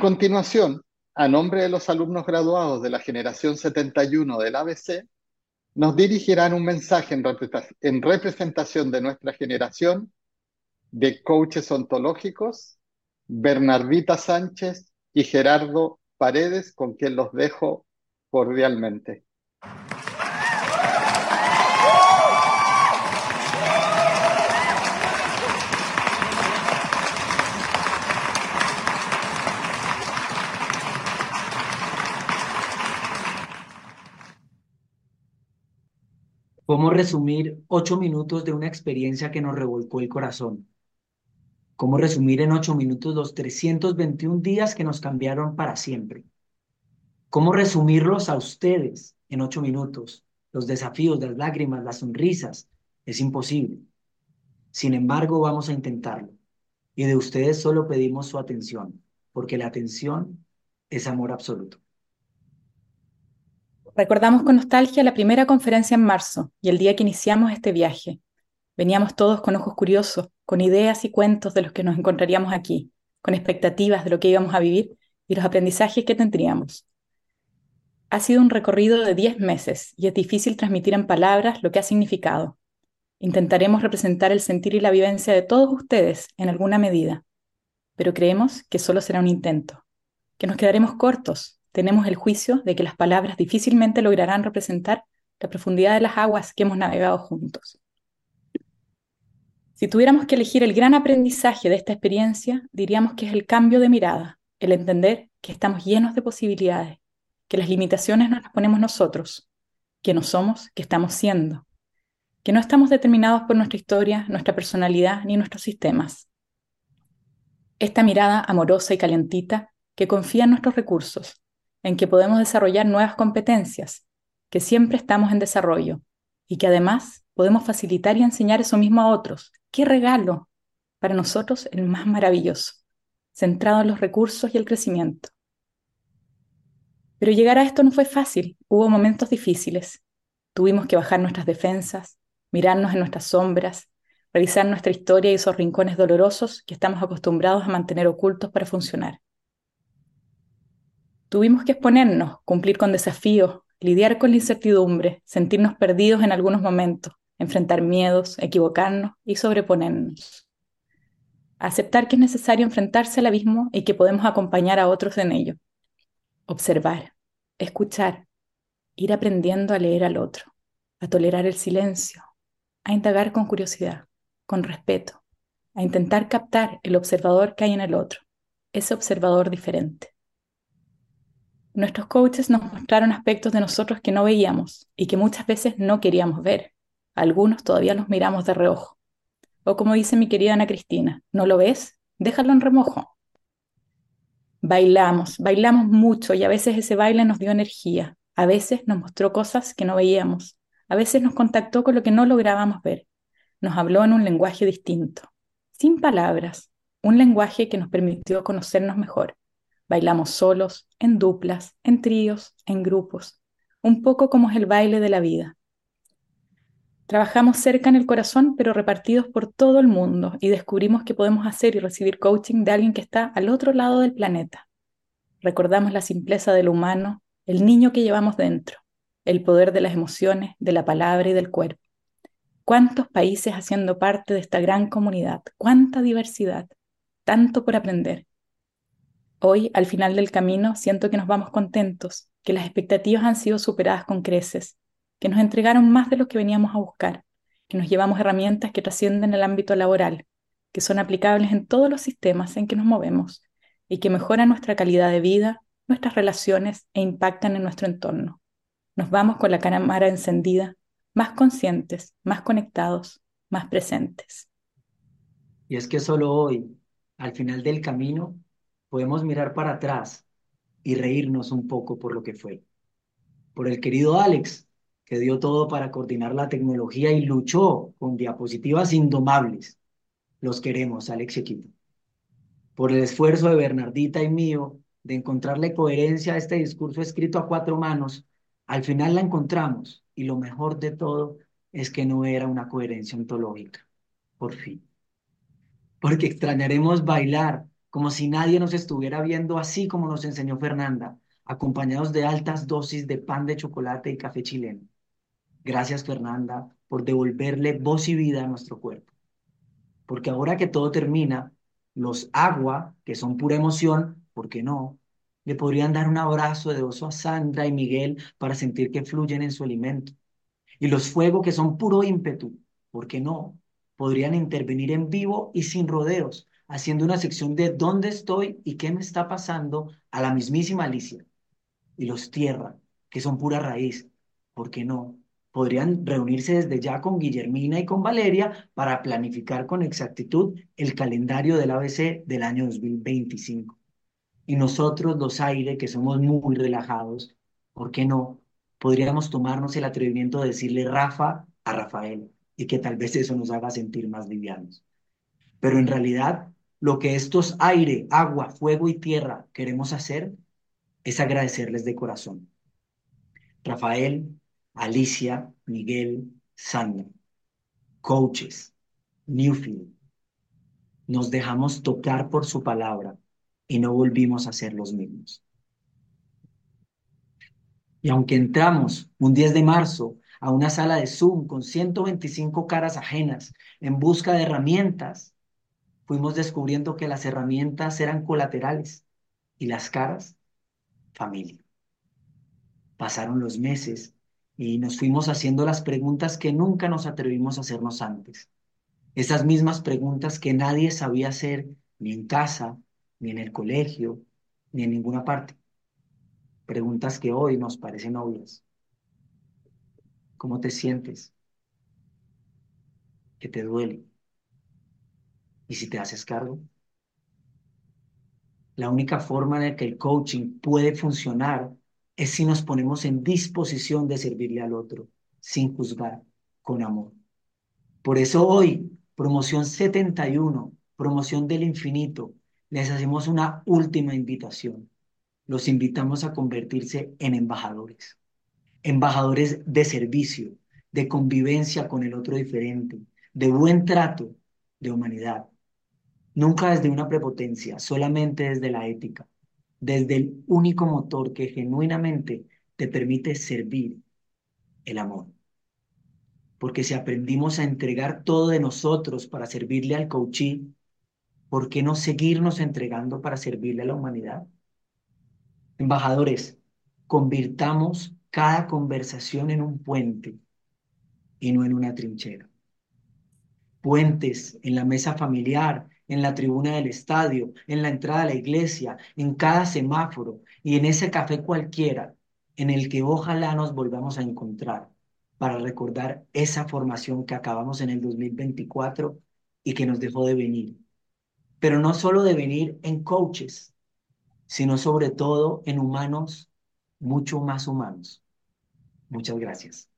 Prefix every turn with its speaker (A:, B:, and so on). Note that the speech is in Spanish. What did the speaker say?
A: continuación, a nombre de los alumnos graduados de la generación 71 del ABC, nos dirigirán un mensaje en, representación de nuestra generación de coaches ontológicos, Bernardita Sánchez y Gerardo Paredes, con quien los dejo cordialmente.
B: ¿Cómo resumir ocho minutos de una experiencia que nos revolcó el corazón? ¿Cómo resumir en ocho minutos los 321 días que nos cambiaron para siempre? ¿Cómo resumirlos a ustedes en ocho minutos? Los desafíos, las lágrimas, las sonrisas. Es imposible. Sin embargo, vamos a intentarlo. Y de ustedes solo pedimos su atención, porque la atención es amor absoluto.
C: Recordamos con nostalgia la primera conferencia en marzo y el día que iniciamos este viaje. Veníamos todos con ojos curiosos, con ideas y cuentos de los que nos encontraríamos aquí, con expectativas de lo que íbamos a vivir y los aprendizajes que tendríamos. Ha sido un recorrido de 10 meses y es difícil transmitir en palabras lo que ha significado. Intentaremos representar el sentir y la vivencia de todos ustedes en alguna medida, pero creemos que solo será un intento, que nos quedaremos cortos tenemos el juicio de que las palabras difícilmente lograrán representar la profundidad de las aguas que hemos navegado juntos. Si tuviéramos que elegir el gran aprendizaje de esta experiencia, diríamos que es el cambio de mirada, el entender que estamos llenos de posibilidades, que las limitaciones no las ponemos nosotros, que no somos, que estamos siendo, que no estamos determinados por nuestra historia, nuestra personalidad ni nuestros sistemas. Esta mirada amorosa y calientita que confía en nuestros recursos, en que podemos desarrollar nuevas competencias, que siempre estamos en desarrollo y que además podemos facilitar y enseñar eso mismo a otros. ¡Qué regalo! Para nosotros el más maravilloso, centrado en los recursos y el crecimiento. Pero llegar a esto no fue fácil, hubo momentos difíciles. Tuvimos que bajar nuestras defensas, mirarnos en nuestras sombras, revisar nuestra historia y esos rincones dolorosos que estamos acostumbrados a mantener ocultos para funcionar. Tuvimos que exponernos, cumplir con desafíos, lidiar con la incertidumbre, sentirnos perdidos en algunos momentos, enfrentar miedos, equivocarnos y sobreponernos. Aceptar que es necesario enfrentarse al abismo y que podemos acompañar a otros en ello. Observar, escuchar, ir aprendiendo a leer al otro, a tolerar el silencio, a indagar con curiosidad, con respeto, a intentar captar el observador que hay en el otro, ese observador diferente. Nuestros coaches nos mostraron aspectos de nosotros que no veíamos y que muchas veces no queríamos ver. Algunos todavía los miramos de reojo. O como dice mi querida Ana Cristina, ¿no lo ves? Déjalo en remojo. Bailamos, bailamos mucho y a veces ese baile nos dio energía, a veces nos mostró cosas que no veíamos, a veces nos contactó con lo que no lográbamos ver, nos habló en un lenguaje distinto, sin palabras, un lenguaje que nos permitió conocernos mejor. Bailamos solos, en duplas, en tríos, en grupos, un poco como es el baile de la vida. Trabajamos cerca en el corazón, pero repartidos por todo el mundo, y descubrimos que podemos hacer y recibir coaching de alguien que está al otro lado del planeta. Recordamos la simpleza del humano, el niño que llevamos dentro, el poder de las emociones, de la palabra y del cuerpo. ¿Cuántos países haciendo parte de esta gran comunidad? ¿Cuánta diversidad? Tanto por aprender. Hoy, al final del camino, siento que nos vamos contentos, que las expectativas han sido superadas con creces, que nos entregaron más de lo que veníamos a buscar, que nos llevamos herramientas que trascienden el ámbito laboral, que son aplicables en todos los sistemas en que nos movemos y que mejoran nuestra calidad de vida, nuestras relaciones e impactan en nuestro entorno. Nos vamos con la cámara encendida, más conscientes, más conectados, más presentes.
B: Y es que solo hoy, al final del camino, podemos mirar para atrás y reírnos un poco por lo que fue. Por el querido Alex, que dio todo para coordinar la tecnología y luchó con diapositivas indomables. Los queremos, Alex y equipo. Por el esfuerzo de Bernardita y mío de encontrarle coherencia a este discurso escrito a cuatro manos, al final la encontramos y lo mejor de todo es que no era una coherencia ontológica, por fin. Porque extrañaremos bailar como si nadie nos estuviera viendo así como nos enseñó Fernanda, acompañados de altas dosis de pan de chocolate y café chileno. Gracias, Fernanda, por devolverle voz y vida a nuestro cuerpo. Porque ahora que todo termina, los agua, que son pura emoción, ¿por qué no? Le podrían dar un abrazo de oso a Sandra y Miguel para sentir que fluyen en su alimento. Y los fuegos, que son puro ímpetu, ¿por qué no? Podrían intervenir en vivo y sin rodeos, haciendo una sección de dónde estoy y qué me está pasando a la mismísima Alicia. Y los tierra, que son pura raíz, ¿por qué no? Podrían reunirse desde ya con Guillermina y con Valeria para planificar con exactitud el calendario del ABC del año 2025. Y nosotros, los aire, que somos muy relajados, ¿por qué no? Podríamos tomarnos el atrevimiento de decirle Rafa a Rafael y que tal vez eso nos haga sentir más livianos. Pero en realidad lo que estos aire, agua, fuego y tierra queremos hacer es agradecerles de corazón. Rafael, Alicia, Miguel, Sandra, coaches, Newfield, nos dejamos tocar por su palabra y no volvimos a ser los mismos. Y aunque entramos un 10 de marzo a una sala de Zoom con 125 caras ajenas en busca de herramientas fuimos descubriendo que las herramientas eran colaterales y las caras, familia. Pasaron los meses y nos fuimos haciendo las preguntas que nunca nos atrevimos a hacernos antes. Esas mismas preguntas que nadie sabía hacer ni en casa, ni en el colegio, ni en ninguna parte. Preguntas que hoy nos parecen obvias. ¿Cómo te sientes? ¿Qué te duele? ¿Y si te haces cargo? La única forma en la que el coaching puede funcionar es si nos ponemos en disposición de servirle al otro, sin juzgar, con amor. Por eso hoy, promoción 71, promoción del infinito, les hacemos una última invitación. Los invitamos a convertirse en embajadores, embajadores de servicio, de convivencia con el otro diferente, de buen trato, de humanidad. Nunca desde una prepotencia, solamente desde la ética, desde el único motor que genuinamente te permite servir, el amor. Porque si aprendimos a entregar todo de nosotros para servirle al coachí, ¿por qué no seguirnos entregando para servirle a la humanidad? Embajadores, convirtamos cada conversación en un puente y no en una trinchera. Puentes en la mesa familiar, en la tribuna del estadio, en la entrada a la iglesia, en cada semáforo y en ese café cualquiera en el que ojalá nos volvamos a encontrar para recordar esa formación que acabamos en el 2024 y que nos dejó de venir. Pero no solo de venir en coaches, sino sobre todo en humanos mucho más humanos. Muchas gracias.